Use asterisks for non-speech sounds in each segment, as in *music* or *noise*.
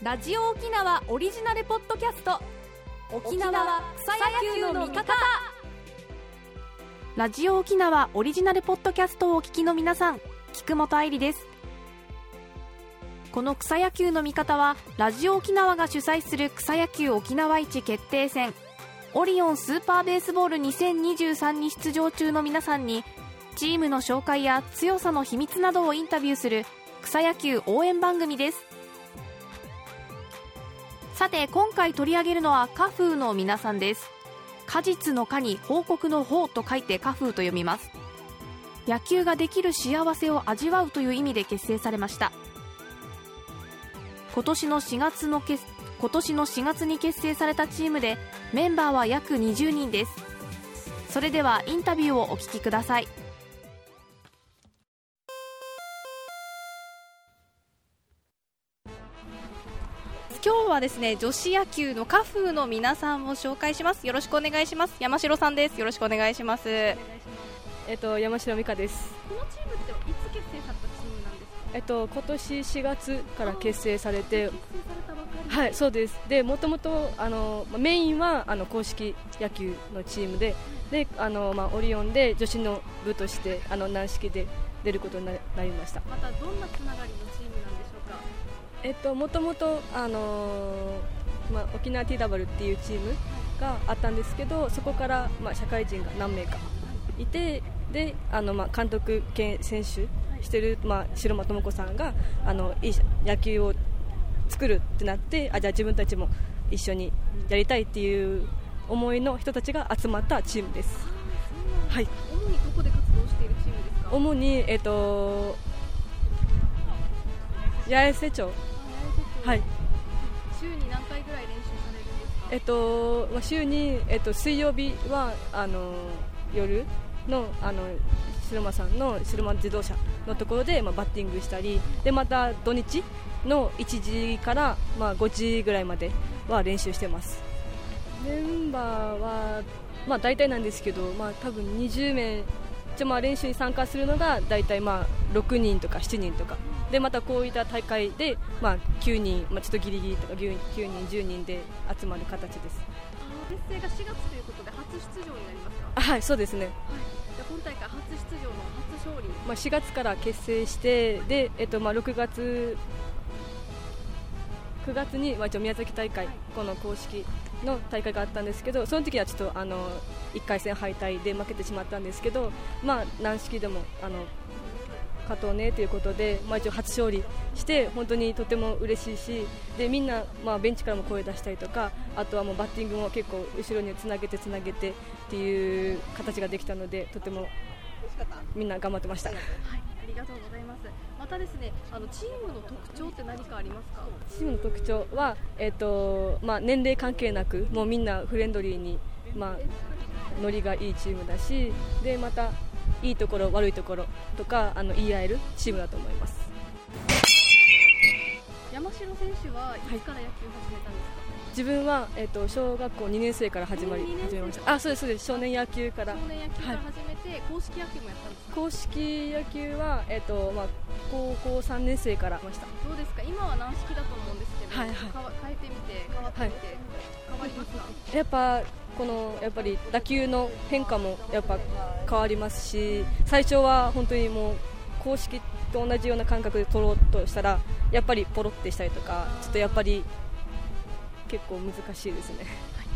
ラジオ沖縄オリジナルポッドキャスト。沖縄草野球の味方。ラジオ沖縄オリジナルポッドキャストをお聞きの皆さん菊本愛理です。この草野球の味方はラジオ沖縄が主催する草野球沖縄一決定戦。オリオンスーパーベースボール2023に出場中の皆さんにチームの紹介や強さの秘密などをインタビューする草野球応援番組です。さて今回取り上げるのは花風の皆さんです。果実の果に報告の方と書いて花風と読みます。野球ができる幸せを味わうという意味で結成されました。今年の4月の結今年の4月に結成されたチームでメンバーは約20人です。それではインタビューをお聞きください。今日はですね女子野球のカフーの皆さんを紹介します。よろしくお願いします。山城さんです。よろしくお願いします。えっと山城美香です。このチームっていつ結成されたチームなんですか？えっと今年4月から結成されてはいそうです。でもともとあのメインはあの公式野球のチームでであのまあオリオンで女子の部としてあの軟式で出ることになりました。またどんなつながりのチームえっと、もともと、あのー、まあ、沖縄 TW っていうチームがあったんですけどそこから、まあ、社会人が何名かいてであの、まあ、監督兼選手してる、まあ、城間智子さんがあのいい野球を作るってなってあじゃあ自分たちも一緒にやりたいっていう思いの人たちが集まったチームです。はい、主にどこで活動しているチームですか？主に、えっと、八重瀬町はい。週に何回ぐらい練習されるんですか？えっと、まあ、週に、えっと、水曜日はあの夜のあの白間さんの白間自動車のところで、まあ、バッティングしたりでまた土日の1時から、まあ、5時ぐらいまでは練習してます。メンバーは、まあ、大体なんですけど、まあ、多分20名一応まあ練習に参加するのが大体まあ6人とか7人とかでまたこういった大会で、まあ、9人、まあ、ちょっとギリギリとか 9, 9人、10人で集まる形です。結成が4月ということで初出場になりますか？はいそうですね、はい、じゃ今大会初出場の初勝利、まあ、4月から結成してで、えっとまあ、6月9月に、まあ、一応宮崎大会、はい、この公式の大会があったんですけどその時はちょっとあの1回戦敗退で負けてしまったんですけど、まあ、軟式でもあの勝とうねということで、まあ、一応初勝利して本当にとても嬉しいしでみんな、まあ、ベンチからも声出したりとかあとはもうバッティングも結構後ろにつなげてつなげてっていう形ができたのでとてもみんな頑張ってました。はいありがとうございます。またですね、あのチームの特徴って何かありますか？チームの特徴はえっ、ー、とまあ年齢関係なくもうみんなフレンドリーにまあノリがいいチームだし、でまたいいところ悪いところとかあの言い合えるチームだと思います。山城選手はいつから野球を始めたんですか、はい、自分は、えーと、小学校2年生から始まり始めました。あそうですそうです。少年野球から。少年野球から始めて、はい、公式野球もやったんです公式野球は、えーとまあ、高校3年生からました。どうですか？今は軟式だと思うんですはいはい、変えてみて変わってみて、はい、変わりますかやっぱこのやっぱり打球の変化もやっぱ変わりますし最初は本当にもう公式と同じような感覚で取ろうとしたらやっぱりポロってしたりとかちょっとやっぱり結構難しいですね、はい、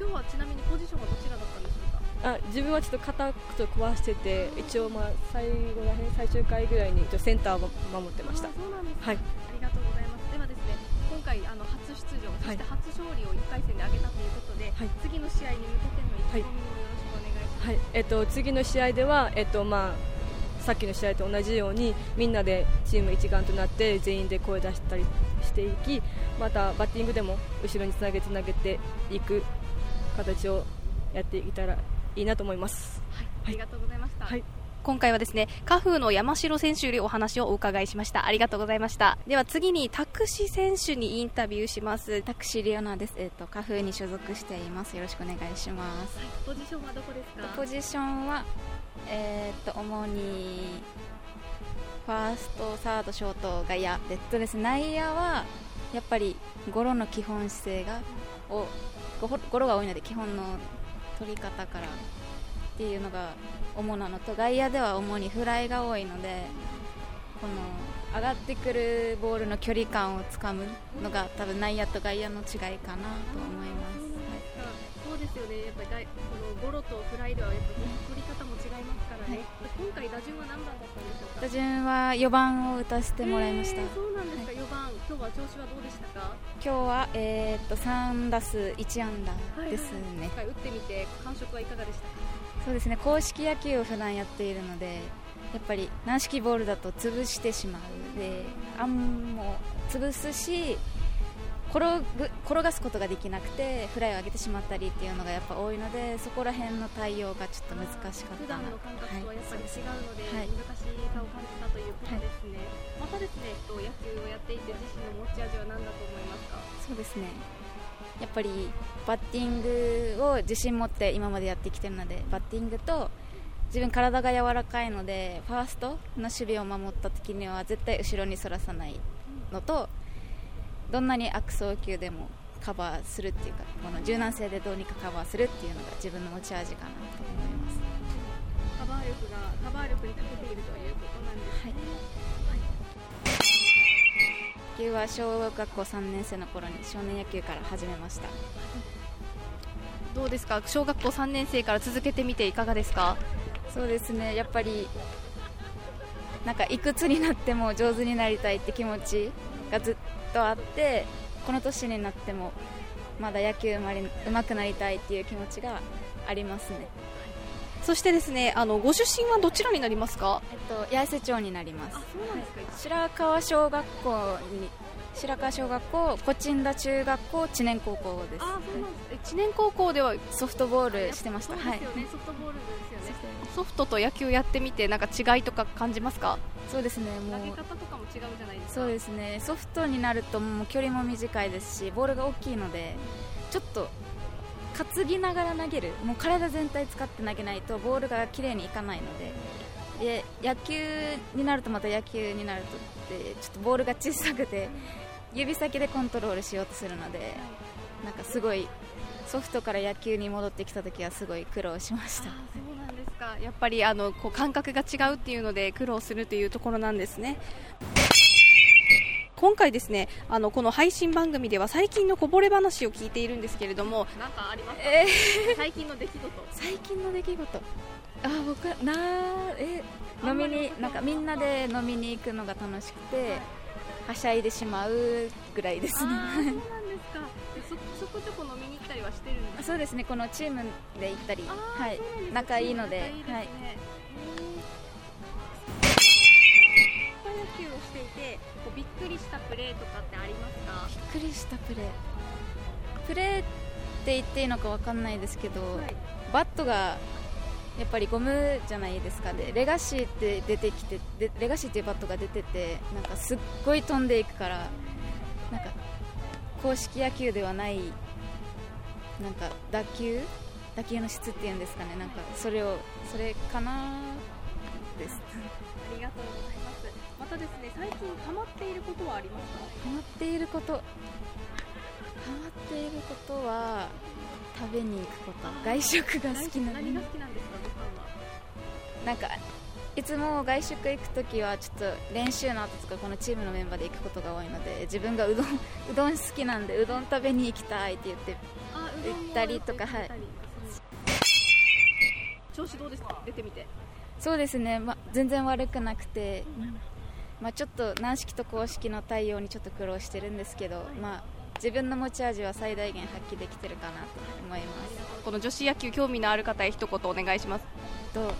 今日はちなみにポジションはどちらだったんでしょうか？あ自分はちょっと肩ちょ壊してて一応まあ最後らへん最終回ぐらいに一応センターを守ってました。そうなんです、ね、はい、回あの初出場そして初勝利を1回戦で挙げたということで、はい、次の試合に向けての意気込みをよろしくお願いします、はい、えっと、次の試合では、えっとまあ、さっきの試合と同じようにみんなでチーム一丸となって全員で声出したりしていきまたバッティングでも後ろにつなげつなげていく形をやっていけたらいいなと思います。はい、ありがとうございました。はい今回はですね、カフーの山城選手よりお話をお伺いしました。ありがとうございました。では次に、タクシ選手にインタビューします。タクシリオナです。えっ、ー、と、カフーに所属しています。よろしくお願いします。はい、ポジションはどこですか？ポジションは、えっ、ー、と、主に、ファースト、サード、ショート、外野で、えっとですね、内野はやっぱりゴロの基本姿勢がをゴゴロが多いので基本の取り方からっていうのが主なのと外野では主にフライが多いのでこの上がってくるボールの距離感をつかむのが多分内野と外野の違いかなと思います。ですよね、やっぱりこのゴロとフライではやっぱ取り方も違いますからね、はい、今回、打順は何番だったんでしょうか？打順は4番を打たせてもらいました、えー、そうなんですか、はい、4番、今日は調子はどうでしたか？今日は、えー、っと3打数1安打ですね、はいはい、打ってみて、感触はいかがでしたか？そうですね。公式野球を普段やっているので、やっぱり軟式ボールだと潰してしまう。で、あんも潰すし、転ぐ転がすことができなくてフライを上げてしまったりっていうのがやっぱ多いのでそこら辺の対応がちょっと難しかった普段の感覚とはやっぱり違うので、はい、難しさを感じたということですね、はい、またですね野球をやっていて自身の持ち味は何だと思いますか？そうですね。やっぱりバッティングを自信持って今までやってきてるのでバッティングと自分体が柔らかいのでファーストの守備を守った時には絶対後ろにそらさないのと、どんなに悪送球でもカバーするっていうかこの柔軟性でどうにかカバーするっていうのが自分の持ち味かなと思います。カバー力がカバー力に長けているということなんですね、はい、野球は小学校3年生の頃に少年野球から始めましたどうですか小学校3年生から続けてみてい。かがですかそうですねやっぱりなんかい。くつになっても上手になりたい。って気持ちがずっとあってこの年になってもまだ野球うまり上手くなりたいっていう気持ちがありますね。そしてですねあのご出身はどちらになりますか？えっと八重瀬町になります。白川小学校に白川小学校コチンダ中学校知念高校です。あそうなんです。知念高校ではソフトボールしてました。はい、ソフトボールですよね。*laughs* ソフトと野球やってみてなんか違いとか感じますか？そうですね。もう投げ方とかも違うじゃないですか。そうですね。ソフトになるともう距離も短いですしボールが大きいのでちょっと担ぎながら投げる。もう体全体使って投げないとボールが綺麗にいかないので。で野球になるとまた野球になるとってちょっとボールが小さくて指先でコントロールしようとするのでなんかすごいソフトから野球に戻ってきた時はすごい苦労しました。かやっぱりあのこう感覚が違うっていうので苦労するというところなんですね。今回ですねあのこの配信番組では最近のこぼれ話を聞いているんですけれども何かありますか、えー、最近の出来事最近の出来事あ僕なえ飲みになんかみんなで飲みに行くのが楽しくてはしゃいでしまうぐらいですね。そうなんですか。そそこちょこ飲みに行ったりはしてるんですか？そうですねこのチームで行ったり。はい。仲いいので、ね、はい。草野球をしていてこうびっくりしたプレーとかってありますか？びっくりしたプレー。プレーって言っていいのかわかんないですけど、はい、バットがやっぱりゴムじゃないですか。でレガシーって出てきてでレガシーっていうバットが出ててなんかすっごい飛んでいくからなんか公式野球ではないなんか打球？打球の質っていうんですかね。なんかそれをそれかな？です。ありがとうございます。またですね最近ハマっていることはありますか？ハマっていること。ハマっていることは食べに行くこと。外食が好きな何が好きなんですか？なんかいつも外食行くときはちょっと練習の後とかこのチームのメンバーで行くことが多いので自分がうどん *laughs* うどん好きなんでうどん食べに行きたいって言って行ったりとかはい。調子どうですか？出てみて。そうですね、ま、全然悪くなくて、うん、まあ、ちょっと軟式と公式の対応にちょっと苦労してるんですけど、はい、まあ、自分の持ち味は最大限発揮できてるかなと思います。この女子野球興味のある方へ一言お願いします。と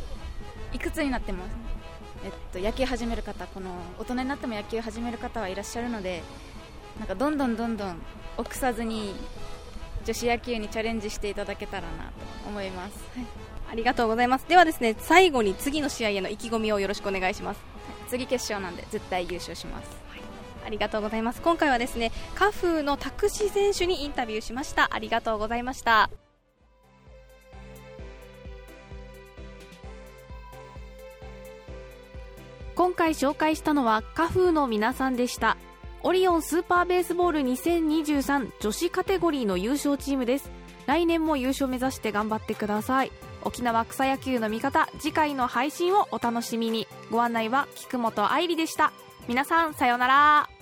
いくつになっても、えっと、野球始める方この大人になっても野球始める方はいらっしゃるのでなんかどんどんどんどん臆さずに女子野球にチャレンジしていただけたらなと思います、はい、ありがとうございます。ではですね最後に次の試合への意気込みをよろしくお願いします、次決勝なんで絶対優勝します、はい、ありがとうございます。今回はですねカフーの拓司選手にインタビューしました。ありがとうございました今回紹介したのはカフーの皆さんでした。オリオンスーパーベースボール2023女子カテゴリーの優勝チームです。来年も優勝目指して頑張ってください。沖縄草野球の味方次回の配信をお楽しみに。ご案内は菊本愛理でした。皆さんさようなら。